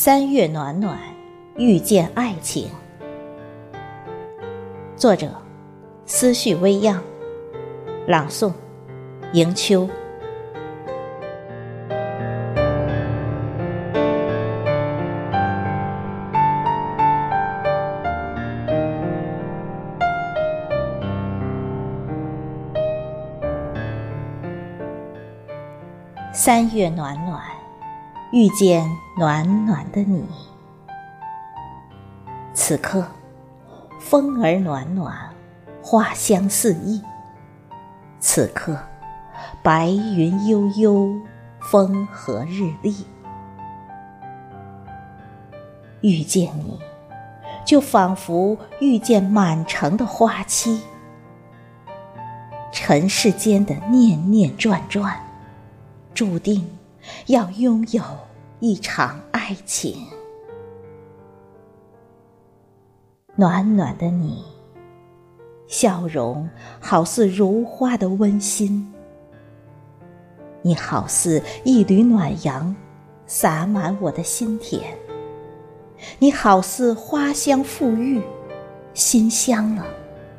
三月暖暖，遇见爱情。作者：思绪微漾，朗诵：迎秋。三月暖暖，遇见暖暖的你。此刻，风儿暖暖，花香四溢。此刻，白云悠悠，风和日丽。遇见你，就仿佛遇见满城的花期。尘世间的念念转转。注定要拥有一场爱情。暖暖的你，笑容好似如花的温馨。你好似一缕暖阳，洒满我的心田。你好似花香馥郁，馨香了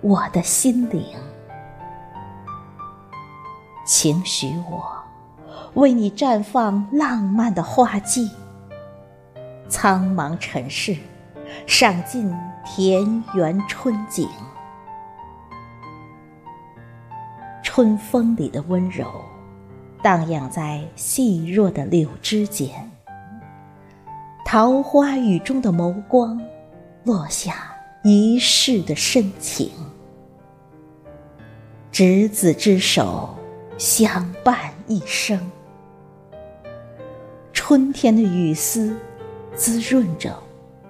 我的心灵。请许我。为你绽放浪漫的花季，苍茫尘世，赏尽田园春景。春风里的温柔，荡漾在细弱的柳枝间。桃花雨中的眸光，落下一世的深情。执子之手，相伴一生。春天的雨丝，滋润着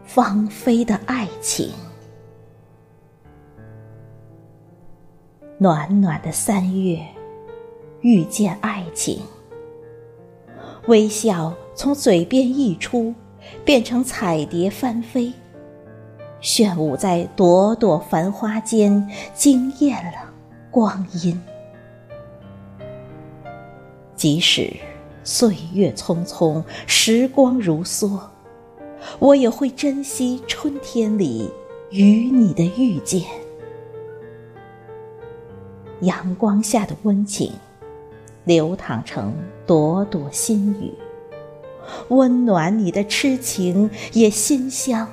芳菲的爱情。暖暖的三月，遇见爱情。微笑从嘴边溢出，变成彩蝶翻飞，炫舞在朵朵繁花间，惊艳了光阴。即使。岁月匆匆，时光如梭，我也会珍惜春天里与你的遇见。阳光下的温情，流淌成朵朵心语，温暖你的痴情，也馨香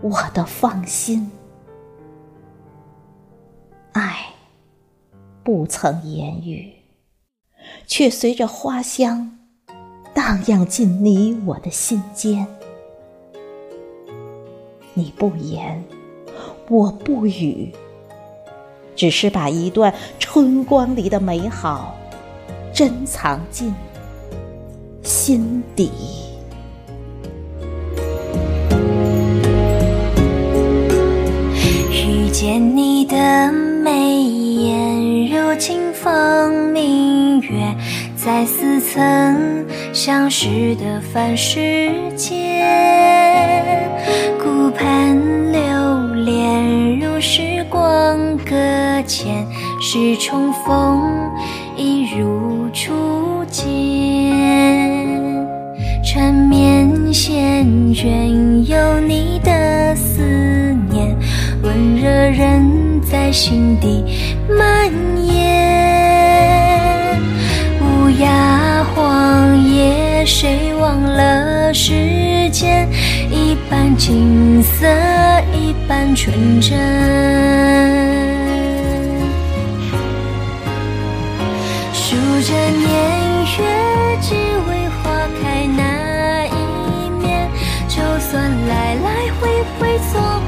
我的放心。爱，不曾言语，却随着花香。荡漾进你我的心间，你不言，我不语，只是把一段春光里的美好珍藏进心底。遇见你的眉眼，如清风明，在似曾。相识的凡世间，顾盼流连，如时光搁浅，是重逢，一如初见。缠绵缱绻，有你的思念，温热仍在心底蔓延。无涯荒野。谁忘了时间？一半景色，一半纯真。数着年月，只为花开那一面。就算来来回回错。